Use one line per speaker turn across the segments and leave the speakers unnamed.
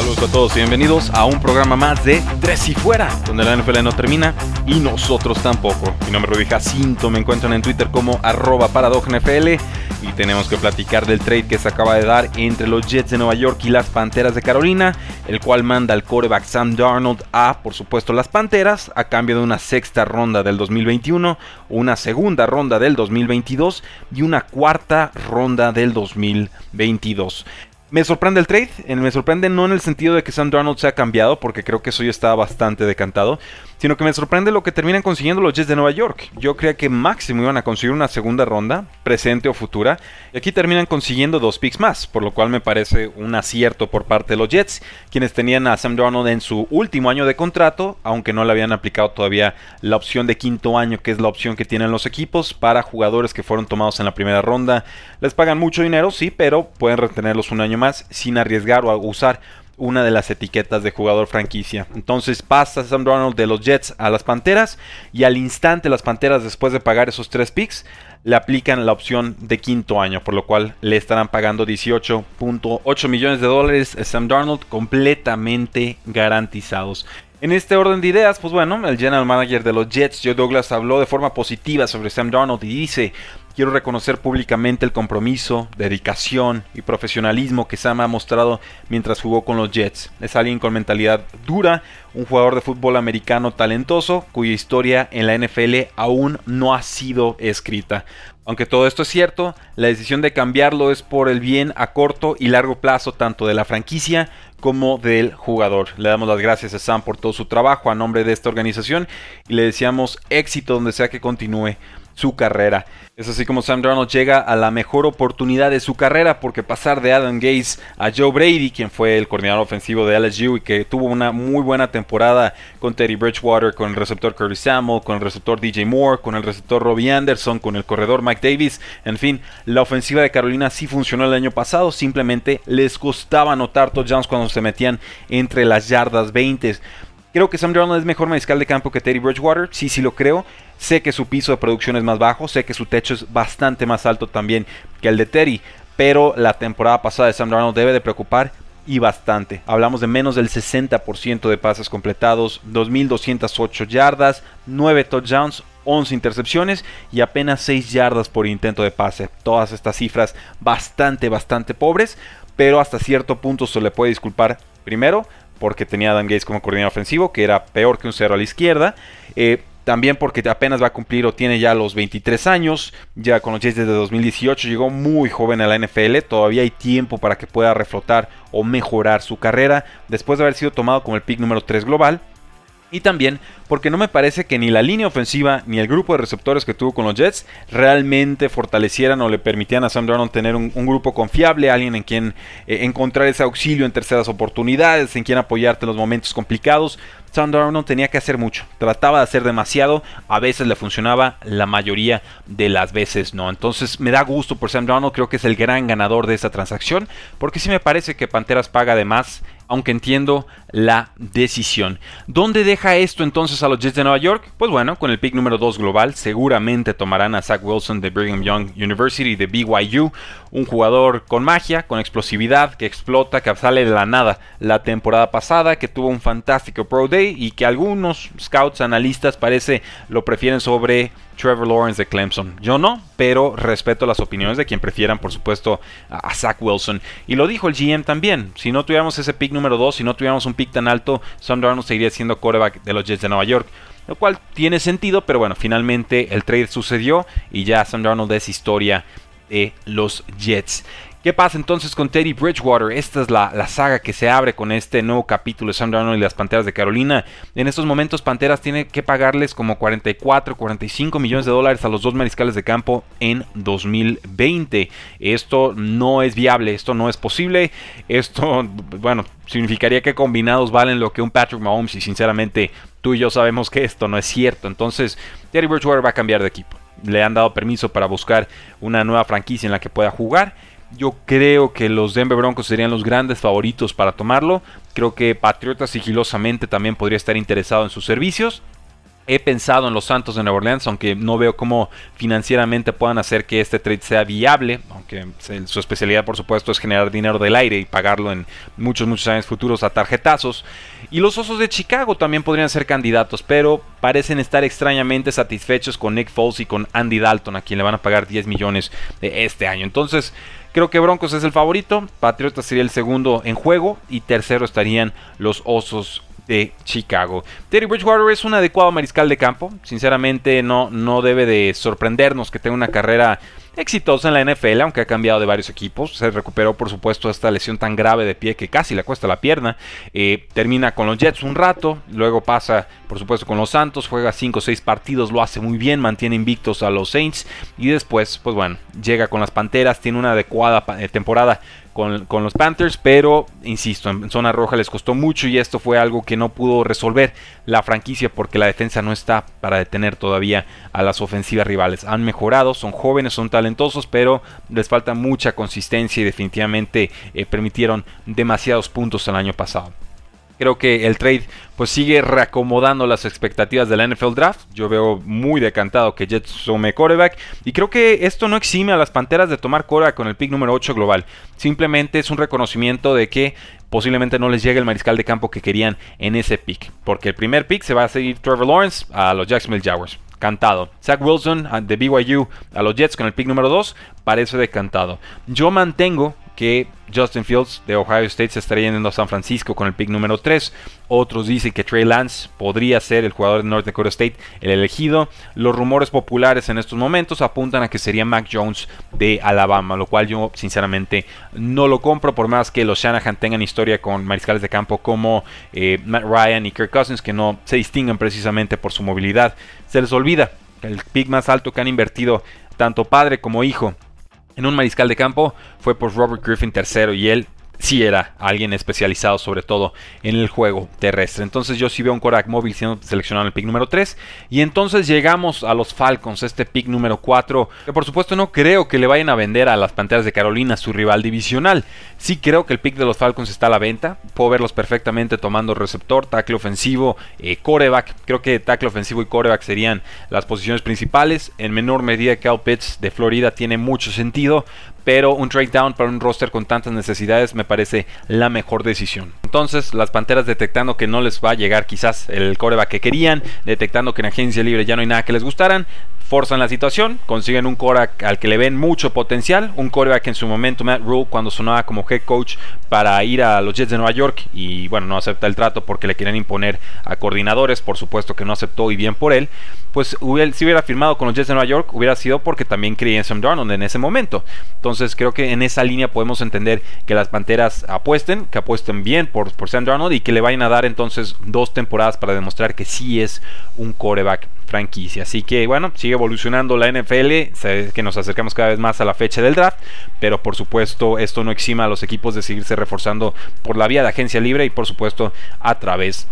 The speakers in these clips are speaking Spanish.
Saludos a todos y bienvenidos a un programa más de Tres y Fuera, donde la NFL no termina y nosotros tampoco. Mi nombre es Rudy Jacinto, me encuentran en Twitter como arroba NFL y tenemos que platicar del trade que se acaba de dar entre los Jets de Nueva York y las Panteras de Carolina, el cual manda al coreback Sam Darnold a, por supuesto, las Panteras a cambio de una sexta ronda del 2021, una segunda ronda del 2022 y una cuarta ronda del 2022. Me sorprende el trade, me sorprende no en el sentido de que Sam Darnold se ha cambiado, porque creo que eso ya está bastante decantado, sino que me sorprende lo que terminan consiguiendo los Jets de Nueva York. Yo creía que máximo iban a conseguir una segunda ronda, presente o futura, y aquí terminan consiguiendo dos picks más, por lo cual me parece un acierto por parte de los Jets, quienes tenían a Sam Darnold en su último año de contrato, aunque no le habían aplicado todavía la opción de quinto año, que es la opción que tienen los equipos para jugadores que fueron tomados en la primera ronda. Les pagan mucho dinero, sí, pero pueden retenerlos un año sin arriesgar o usar una de las etiquetas de jugador franquicia. Entonces pasa Sam Darnold de los Jets a las Panteras y al instante las Panteras después de pagar esos tres picks le aplican la opción de quinto año, por lo cual le estarán pagando 18.8 millones de dólares a Sam Darnold completamente garantizados. En este orden de ideas, pues bueno, el general manager de los Jets, Joe Douglas, habló de forma positiva sobre Sam Darnold y dice, Quiero reconocer públicamente el compromiso, dedicación y profesionalismo que Sam ha mostrado mientras jugó con los Jets. Es alguien con mentalidad dura, un jugador de fútbol americano talentoso cuya historia en la NFL aún no ha sido escrita. Aunque todo esto es cierto, la decisión de cambiarlo es por el bien a corto y largo plazo tanto de la franquicia como del jugador. Le damos las gracias a Sam por todo su trabajo a nombre de esta organización y le deseamos éxito donde sea que continúe su carrera. Es así como Sam Darnold llega a la mejor oportunidad de su carrera porque pasar de Adam Gaze a Joe Brady, quien fue el coordinador ofensivo de LSU y que tuvo una muy buena temporada con Teddy Bridgewater, con el receptor Curtis Samuel, con el receptor DJ Moore, con el receptor Robbie Anderson, con el corredor Mike Davis, en fin, la ofensiva de Carolina sí funcionó el año pasado, simplemente les costaba anotar touchdowns cuando se metían entre las yardas 20. Creo que Sam Darnold es mejor mariscal de campo que Teddy Bridgewater, sí, sí lo creo. Sé que su piso de producción es más bajo, sé que su techo es bastante más alto también que el de Teddy, pero la temporada pasada de Sam Darnold debe de preocupar y bastante. Hablamos de menos del 60% de pases completados, 2.208 yardas, 9 touchdowns, 11 intercepciones y apenas 6 yardas por intento de pase. Todas estas cifras bastante, bastante pobres, pero hasta cierto punto se le puede disculpar primero porque tenía a Dan Gates como coordinador ofensivo, que era peor que un cero a la izquierda. Eh, también porque apenas va a cumplir o tiene ya los 23 años, ya con los Jets desde 2018, llegó muy joven a la NFL, todavía hay tiempo para que pueda reflotar o mejorar su carrera después de haber sido tomado como el pick número 3 global. Y también porque no me parece que ni la línea ofensiva ni el grupo de receptores que tuvo con los Jets realmente fortalecieran o le permitían a Sam Darnold tener un, grupo confiable, alguien en quien eh, encontrar ese auxilio en terceras oportunidades, en quien apoyarte en los momentos complicados. Sam Darnold tenía que hacer mucho, trataba de hacer demasiado, a veces le funcionaba, la mayoría de las veces no. Entonces me da gusto por Sam Darnold, creo que es el gran ganador de esta transacción, porque sí me parece que Panteras paga de más aunque entiendo la decisión. ¿Dónde deja esto entonces a los Jets de Nueva York? Pues bueno, con el pick número 2 global, seguramente tomarán a Zach Wilson de Brigham Young University de BYU, un jugador con magia, con explosividad, que explota, que sale de la nada la temporada pasada, que tuvo un fantástico Pro Day y que algunos scouts, analistas parece lo prefieren sobre Trevor Lawrence de Clemson. Yo no, pero respeto las opiniones de quien prefieran, por supuesto, a Zach Wilson. Y lo dijo el GM también. Si no tuviéramos ese pick número 2, si no tuviéramos un pick tan alto, Sam Darnold seguiría siendo quarterback de los Jets de Nueva York. Lo cual tiene sentido, pero bueno, finalmente el trade sucedió y ya Sam Darnold es historia de los Jets. ¿Qué pasa entonces con Teddy Bridgewater? Esta es la, saga que se abre con este nuevo capítulo de Sam Darnold y las Panteras de Carolina. En estos momentos Panteras tiene que pagarles como 44, 45 millones de dólares a los dos mariscales de campo en 2020. Esto no es viable, esto no es posible. Esto, bueno, significaría que combinados valen lo que un Patrick Mahomes y sinceramente tú y yo sabemos que esto no es cierto. Entonces Teddy Bridgewater va a cambiar de equipo. Le han dado permiso para buscar una nueva franquicia en la que pueda jugar yo creo que los Denver Broncos serían los grandes favoritos para tomarlo. Creo que Patriotas sigilosamente también podría estar interesado en sus servicios. He pensado en los Santos de Nueva Orleans, aunque no veo cómo financieramente puedan hacer que este trade sea viable, aunque su especialidad por supuesto es generar dinero del aire y pagarlo en muchos, muchos años futuros a tarjetazos. Y los Osos de Chicago también podrían ser candidatos, pero parecen estar extrañamente satisfechos con Nick Foles y con Andy Dalton, a quien le van a pagar 10 millones de este año. Entonces, Creo que Broncos es el favorito, Patriotas sería el segundo en juego y tercero estarían los Osos de Chicago. Terry Bridgewater es un adecuado mariscal de campo, sinceramente no, no debe de sorprendernos que tenga una carrera exitosa en la NFL, aunque ha cambiado de varios equipos. Se recuperó, por supuesto, esta lesión tan grave de pie que casi le cuesta la pierna. Eh, termina con los Jets un rato, luego pasa, por supuesto, con los Santos, juega 5 o 6 partidos, lo hace muy bien, mantiene invictos a los Saints y después, pues bueno, llega con las Panteras, tiene una adecuada eh, temporada con, los Panthers, pero insisto, en zona roja les costó mucho y esto fue algo que no pudo resolver la franquicia porque la defensa no está para detener todavía a las ofensivas rivales. Han mejorado, son jóvenes, son talentosos, pero les falta mucha consistencia y definitivamente eh, permitieron demasiados puntos el año pasado. Creo que el trade pues sigue reacomodando las expectativas de la NFL Draft. Yo veo muy decantado que Jets tome coreback. Y creo que esto no exime a las Panteras de tomar coreback con el pick número 8 global. Simplemente es un reconocimiento de que posiblemente no les llegue el mariscal de campo que querían en ese pick. Porque el primer pick se va a seguir Trevor Lawrence a los Jacksonville Jaguars cantado. Zach Wilson de BYU a los Jets con el pick número 2 parece decantado. Yo mantengo que Justin Fields de Ohio State se estaría yendo a San Francisco con el pick número 3. Otros dicen que Trey Lance podría ser el jugador de North Dakota State el elegido. Los rumores populares en estos momentos apuntan a que sería Mac Jones de Alabama, lo cual yo sinceramente no lo compro por más que los Shanahan tengan historia con mariscales de campo como eh, Matt Ryan y Kirk Cousins que no se distinguen precisamente por su movilidad. Se les olvida el pick más alto que han invertido tanto padre como hijo en un mariscal de campo fue por Robert Griffin III y él sí era alguien especializado sobre todo en el juego terrestre. Entonces yo sí veo un Korak móvil siendo seleccionado en el pick número 3. Y entonces llegamos a los Falcons, este pick número 4. Que por supuesto no creo que le vayan a vender a las Panteras de Carolina su rival divisional. Sí creo que el pick de los Falcons está a la venta. Puedo verlos perfectamente tomando receptor, tackle ofensivo, eh, coreback. Creo que tackle ofensivo y coreback serían las posiciones principales. En menor medida Cal Pitts de Florida tiene mucho sentido pero un trade down para un roster con tantas necesidades me parece la mejor decisión. Entonces, las Panteras detectando que no les va a llegar quizás el coreback que querían, detectando que en agencia libre ya no hay nada que les gustaran, forzan la situación, consiguen un coreback al que le ven mucho potencial, un coreback en su momento Matt Rule cuando sonaba como head coach para ir a los Jets de Nueva York y bueno, no acepta el trato porque le querían imponer a coordinadores, por supuesto que no aceptó y bien por él, pues si hubiera firmado con los Jets de Nueva York hubiera sido porque también creía en Sam Darnold en ese momento. Entonces creo que en esa línea podemos entender que las Panteras apuesten, que apuesten bien por, por Sam Darnold y que le vayan a dar entonces dos temporadas para demostrar que sí es un coreback franquicia. Así que bueno, sigue evolucionando la NFL, que nos acercamos cada vez más a la fecha del draft, pero por supuesto esto no exima a los equipos de seguirse reforzando por la vía de agencia libre y por supuesto a través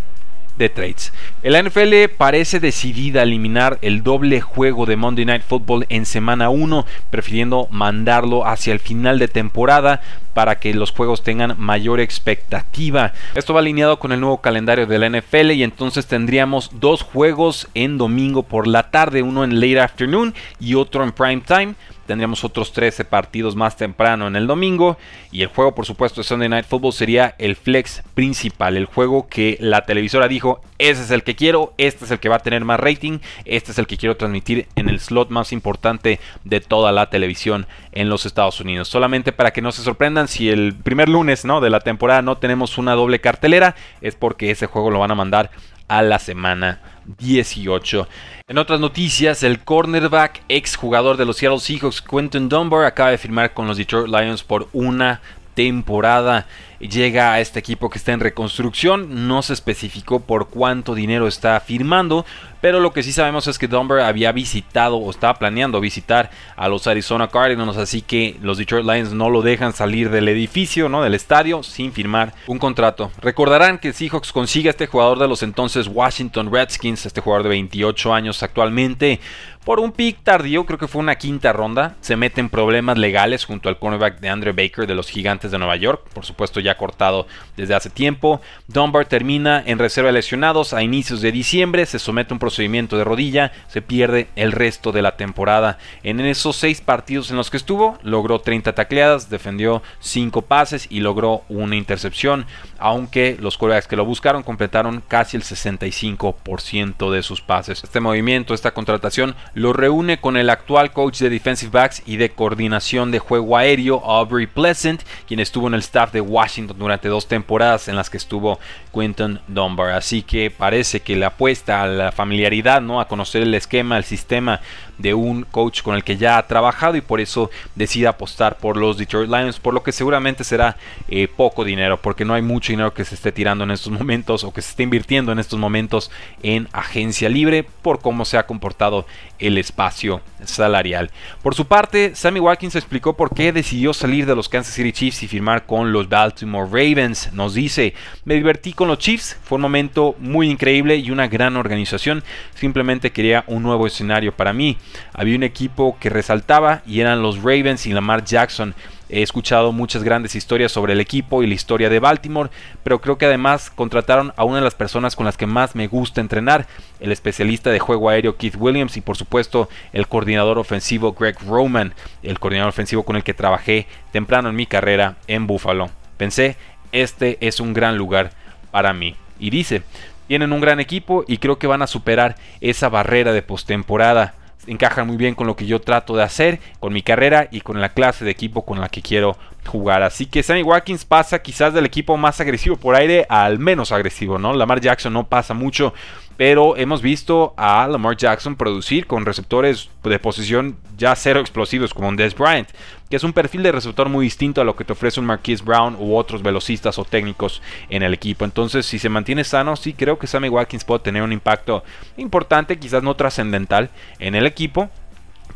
de trades. El NFL parece decidida a eliminar el doble juego de Monday Night Football en semana 1, prefiriendo mandarlo hacia el final de temporada para que los juegos tengan mayor expectativa. Esto va alineado con el nuevo calendario de la NFL y entonces tendríamos dos juegos en domingo por la tarde, uno en late afternoon y otro en prime time tendríamos otros 13 partidos más temprano en el domingo y el juego por supuesto de Sunday Night Football sería el flex principal, el juego que la televisora dijo, ese es el que quiero, este es el que va a tener más rating, este es el que quiero transmitir en el slot más importante de toda la televisión en los Estados Unidos. Solamente para que no se sorprendan si el primer lunes ¿no? de la temporada no tenemos una doble cartelera, es porque ese juego lo van a mandar a la semana 18. En otras noticias, el cornerback, ex jugador de los Seattle Seahawks, Quentin Dunbar, acaba de firmar con los Detroit Lions por una temporada llega a este equipo que está en reconstrucción. No se especificó por cuánto dinero está firmando, pero lo que sí sabemos es que Dunbar había visitado o estaba planeando visitar a los Arizona Cardinals, así que los Detroit Lions no lo dejan salir del edificio, ¿no? del estadio, sin firmar un contrato. Recordarán que Seahawks consigue a este jugador de los entonces Washington Redskins, este jugador de 28 años actualmente, por un pick tardío, creo que fue una quinta ronda. Se mete en problemas legales junto al cornerback de Andre Baker de los Gigantes de Nueva York, por supuesto ya cortado desde hace tiempo. Dunbar termina en reserva de lesionados a inicios de diciembre, se somete a un procedimiento de rodilla, se pierde el resto de la temporada. En esos seis partidos en los que estuvo, logró 30 tacleadas, defendió 5 pases y logró una intercepción, aunque los quarterbacks que lo buscaron completaron casi el 65% de sus pases. Este movimiento, esta contratación, lo reúne con el actual coach de defensive backs y de coordinación de juego aéreo, Aubrey Pleasant, quien estuvo en el staff de Washington durante dos temporadas en las que estuvo Quinton Dunbar. Así que parece que le apuesta a la familiaridad, ¿no? a conocer el esquema, el sistema de un coach con el que ya ha trabajado y por eso decide apostar por los Detroit Lions, por lo que seguramente será eh, poco dinero, porque no hay mucho dinero que se esté tirando en estos momentos o que se esté invirtiendo en estos momentos en agencia libre por cómo se ha comportado el espacio salarial. Por su parte, Sammy Watkins explicó por qué decidió salir de los Kansas City Chiefs y firmar con los Baltimore Ravens. Nos dice, me divertí con los Chiefs, fue un momento muy increíble y una gran organización. Simplemente quería un nuevo escenario para mí. Había un equipo que resaltaba y eran los Ravens y Lamar Jackson. He escuchado muchas grandes historias sobre el equipo y la historia de Baltimore, pero creo que además contrataron a una de las personas con las que más me gusta entrenar, el especialista de juego aéreo Keith Williams y por supuesto el coordinador ofensivo Greg Roman, el coordinador ofensivo con el que trabajé temprano en mi carrera en Buffalo. Pensé, este es un gran lugar para mí. Y dice, tienen un gran equipo y creo que van a superar esa barrera de postemporada encajan muy bien con lo que yo trato de hacer, con mi carrera y con la clase de equipo con la que quiero jugar. Así que Sammy Watkins pasa quizás del equipo más agresivo por aire al menos agresivo, ¿no? Lamar Jackson no pasa mucho pero hemos visto a Lamar Jackson producir con receptores de posición ya cero explosivos como un Des Bryant, que es un perfil de receptor muy distinto a lo que te ofrece un Marquise Brown u otros velocistas o técnicos en el equipo. Entonces, si se mantiene sano, sí creo que Sammy Watkins puede tener un impacto importante, quizás no trascendental en el equipo,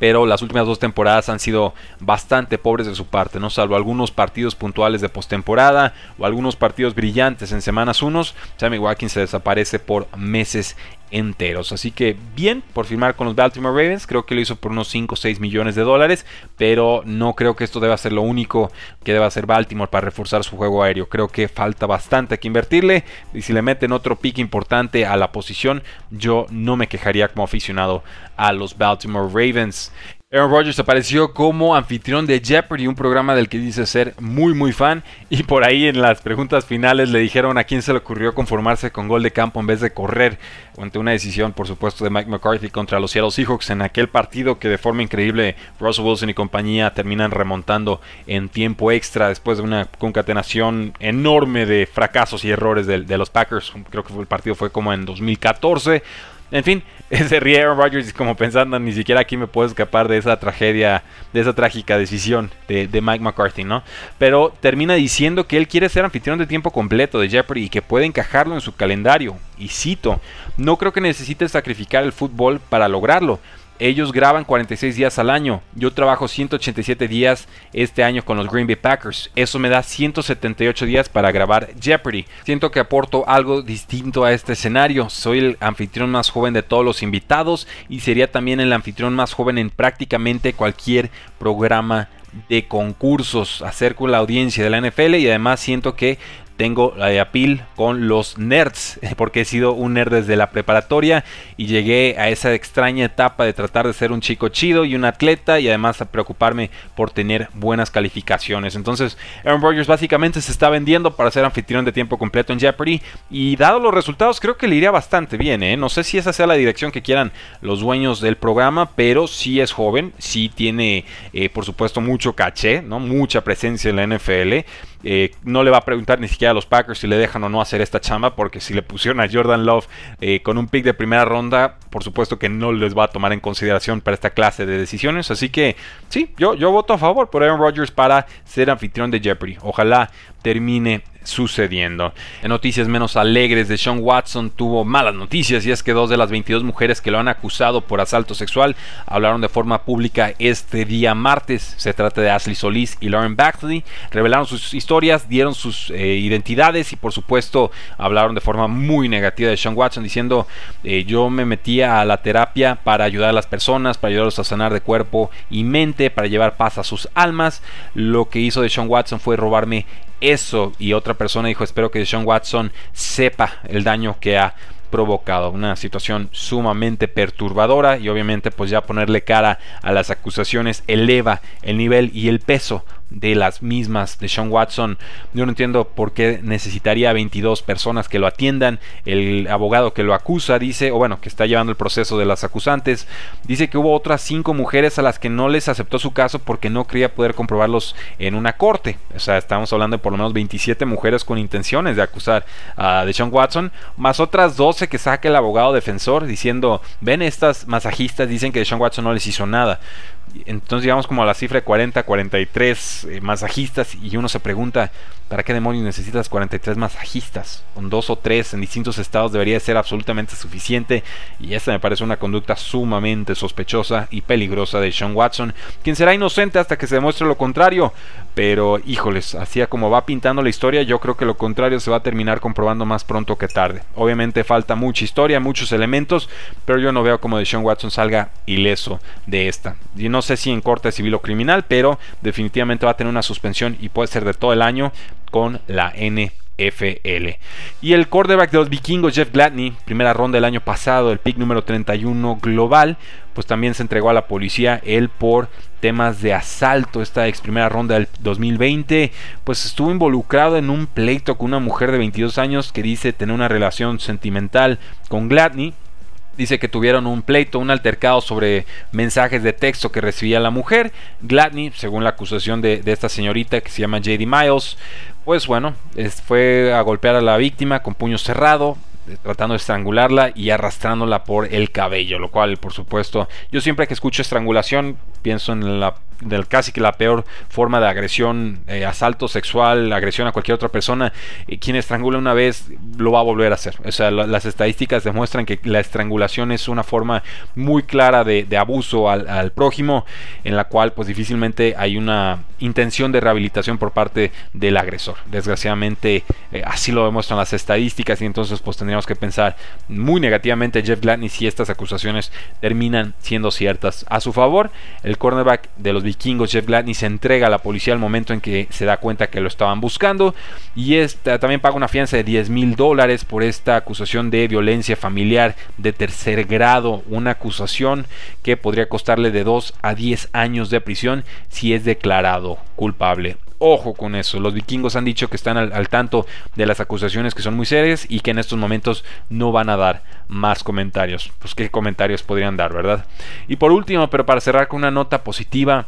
pero las últimas dos temporadas han sido bastante pobres de su parte, ¿no? Salvo algunos partidos puntuales de postemporada o algunos partidos brillantes en semanas unos, Sammy Watkins se desaparece por meses enteros. Así que bien por firmar con los Baltimore Ravens. Creo que lo hizo por unos 5 o 6 millones de dólares. Pero no creo que esto deba ser lo único que deba hacer Baltimore para reforzar su juego aéreo. Creo que falta bastante que invertirle. Y si le meten otro pick importante a la posición, yo no me quejaría como aficionado a los Baltimore Ravens. Aaron Rodgers apareció como anfitrión de Jeopardy, un programa del que dice ser muy muy fan. Y por ahí en las preguntas finales le dijeron a quién se le ocurrió conformarse con gol de campo en vez de correr. Ante una decisión, por supuesto, de Mike McCarthy contra los Seattle Seahawks en aquel partido que de forma increíble Russell Wilson y compañía terminan remontando en tiempo extra después de una concatenación enorme de fracasos y errores de, de los Packers. Creo que el partido fue como en 2014. En fin, se ríe Aaron Rodgers como pensando, ni siquiera aquí me puedo escapar de esa tragedia, de esa trágica decisión de, de, Mike McCarthy, ¿no? Pero termina diciendo que él quiere ser anfitrión de tiempo completo de Jeopardy y que puede encajarlo en su calendario. Y cito, no creo que necesite sacrificar el fútbol para lograrlo. Ellos graban 46 días al año. Yo trabajo 187 días este año con los Green Bay Packers. Eso me da 178 días para grabar Jeopardy. Siento que aporto algo distinto a este escenario. Soy el anfitrión más joven de todos los invitados y sería también el anfitrión más joven en prácticamente cualquier programa de concursos. Acerco la audiencia de la NFL y además siento que tengo la de apil con los nerds, porque he sido un nerd desde la preparatoria y llegué a esa extraña etapa de tratar de ser un chico chido y un atleta y además a preocuparme por tener buenas calificaciones. Entonces, Aaron Rodgers básicamente se está vendiendo para ser anfitrión de tiempo completo en Jeopardy y dado los resultados creo que le iría bastante bien. ¿eh? No sé si esa sea la dirección que quieran los dueños del programa, pero sí es joven, sí tiene eh, por supuesto mucho caché, ¿no? mucha presencia en la NFL Eh, no le va a preguntar ni siquiera a los Packers si le dejan o no hacer esta chamba, porque si le pusieron a Jordan Love eh, con un pick de primera ronda, por supuesto que no les va a tomar en consideración para esta clase de decisiones. Así que sí, yo, yo voto a favor por Aaron Rodgers para ser anfitrión de Jeopardy. Ojalá termine sucediendo. En noticias menos alegres de Sean Watson tuvo malas noticias y es que dos de las 22 mujeres que lo han acusado por asalto sexual hablaron de forma pública este día martes. Se trata de Ashley Solis y Lauren Baxley. Revelaron sus historias, dieron sus eh, identidades y por supuesto hablaron de forma muy negativa de Sean Watson diciendo eh, yo me metía a la terapia para ayudar a las personas, para ayudarlos a sanar de cuerpo y mente, para llevar paz a sus almas. Lo que hizo de Sean Watson fue robarme eso y otra persona dijo espero que Sean Watson sepa el daño que ha provocado una situación sumamente perturbadora y obviamente pues ya ponerle cara a las acusaciones eleva el nivel y el peso de las mismas de Sean Watson. Yo no entiendo por qué necesitaría 22 personas que lo atiendan. El abogado que lo acusa dice, o bueno, que está llevando el proceso de las acusantes, dice que hubo otras 5 mujeres a las que no les aceptó su caso porque no creía poder comprobarlos en una corte. O sea, estamos hablando de por lo menos 27 mujeres con intenciones de acusar a Sean Watson, más otras 12 que saque el abogado defensor diciendo, ven estas masajistas dicen que Sean Watson no les hizo nada. Entonces llegamos como a la cifra de 40, 43 eh, masajistas y uno se pregunta, ¿para qué demonios necesitas 43 masajistas? Con dos o tres en distintos estados debería ser absolutamente suficiente y esta me parece una conducta sumamente sospechosa y peligrosa de Sean Watson, quien será inocente hasta que se demuestre lo contrario, pero híjoles, así como va pintando la historia, yo creo que lo contrario se va a terminar comprobando más pronto que tarde. Obviamente falta mucha historia, muchos elementos, pero yo no veo como de Sean Watson salga ileso de esta. Y no sé si en corte civil o criminal, pero definitivamente va a tener una suspensión y puede ser de todo el año con la NFL. Y el quarterback de los vikingos, Jeff Gladney, primera ronda del año pasado, el pick número 31 global, pues también se entregó a la policía, él por temas de asalto, esta ex primera ronda del 2020, pues estuvo involucrado en un pleito con una mujer de 22 años que dice tener una relación sentimental con Gladney Dice que tuvieron un pleito, un altercado sobre mensajes de texto que recibía la mujer. Gladney, según la acusación de, esta señorita que se llama JD Miles, pues bueno, fue a golpear a la víctima con puño cerrado, eh, tratando de estrangularla y arrastrándola por el cabello, lo cual por supuesto yo siempre que escucho estrangulación pienso en la del casi que la peor forma de agresión, eh, asalto sexual, agresión a cualquier otra persona, y quien estrangula una vez lo va a volver a hacer. O sea, las estadísticas demuestran que la estrangulación es una forma muy clara de, abuso al, prójimo, en la cual pues difícilmente hay una intención de rehabilitación por parte del agresor. Desgraciadamente eh, así lo demuestran las estadísticas y entonces pues tendríamos que pensar muy negativamente Jeff Gladney si estas acusaciones terminan siendo ciertas a su favor. El cornerback de los vikingos, Jeff Gladney, se entrega a la policía al momento en que se da cuenta que lo estaban buscando y esta, también paga una fianza de 10 mil dólares por esta acusación de violencia familiar de tercer grado, una acusación que podría costarle de 2 a 10 años de prisión si es declarado culpable. Ojo con eso, los vikingos han dicho que están al, al, tanto de las acusaciones que son muy serias y que en estos momentos no van a dar más comentarios. Pues qué comentarios podrían dar, ¿verdad? Y por último, pero para cerrar con una nota positiva,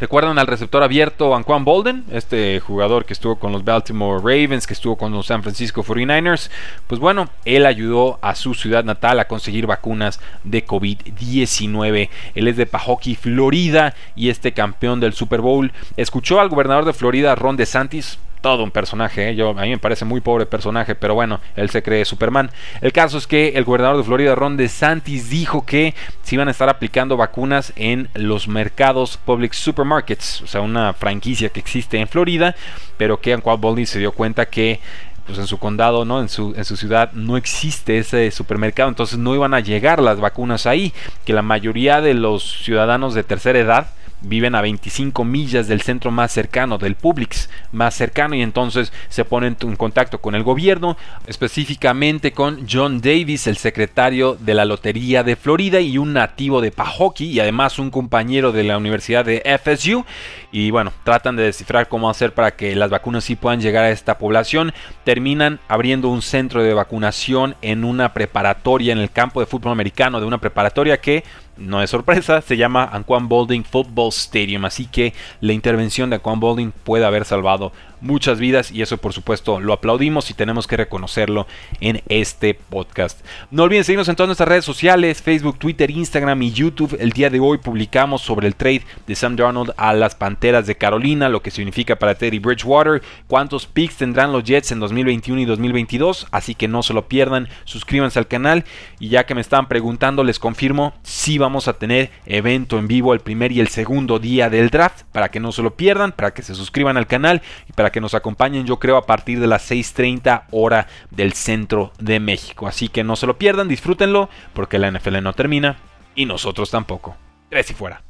¿Recuerdan al receptor abierto Anquan Bolden? Este jugador que estuvo con los Baltimore Ravens, que estuvo con los San Francisco 49ers. Pues bueno, él ayudó a su ciudad natal a conseguir vacunas de COVID-19. Él es de Pahokee, Florida, y este campeón del Super Bowl. Escuchó al gobernador de Florida, Ron DeSantis, todo un personaje. ¿eh? Yo, a mí me parece muy pobre personaje, pero bueno, él se cree Superman. El caso es que el gobernador de Florida, Ron DeSantis, dijo que se iban a estar aplicando vacunas en los mercados Public Supermarkets, o sea, una franquicia que existe en Florida, pero que Anquan Bolding se dio cuenta que pues en su condado, ¿no? En su, en su ciudad no existe ese supermercado, entonces no iban a llegar las vacunas ahí, que la mayoría de los ciudadanos de tercera edad viven a 25 millas del centro más cercano, del Publix más cercano, y entonces se ponen en contacto con el gobierno, específicamente con John Davis, el secretario de la Lotería de Florida y un nativo de Pahokee, y además un compañero de la Universidad de FSU. Y bueno, tratan de descifrar cómo hacer para que las vacunas sí puedan llegar a esta población. Terminan abriendo un centro de vacunación en una preparatoria en el campo de fútbol americano de una preparatoria que no es sorpresa, se llama Anquan Bolding Football Stadium, así que la intervención de Anquan Bolding puede haber salvado muchas vidas y eso por supuesto lo aplaudimos y tenemos que reconocerlo en este podcast. No olviden seguirnos en todas nuestras redes sociales, Facebook, Twitter, Instagram y YouTube. El día de hoy publicamos sobre el trade de Sam Darnold a las Panteras de Carolina, lo que significa para Teddy Bridgewater, cuántos picks tendrán los Jets en 2021 y 2022, así que no se lo pierdan, suscríbanse al canal y ya que me estaban preguntando les confirmo si vamos a tener evento en vivo el primer y el segundo día del draft para que no se lo pierdan, para que se suscriban al canal y para que nos acompañen yo creo a partir de las 6.30 hora del centro de México. Así que no se lo pierdan, disfrútenlo porque la NFL no termina y nosotros tampoco. Tres y fuera.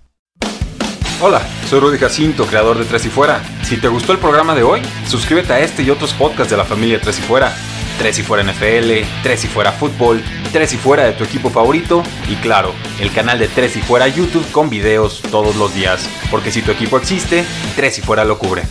Hola, soy Rudy Jacinto, creador de Tres y Fuera. Si te gustó el programa de hoy, suscríbete a este y otros podcasts de la familia Tres y Fuera. Tres y Fuera NFL, Tres y Fuera Fútbol, Tres y Fuera de tu equipo favorito y claro, el canal de Tres y Fuera YouTube con videos todos los días. Porque si tu equipo existe, Tres y Fuera lo cubre.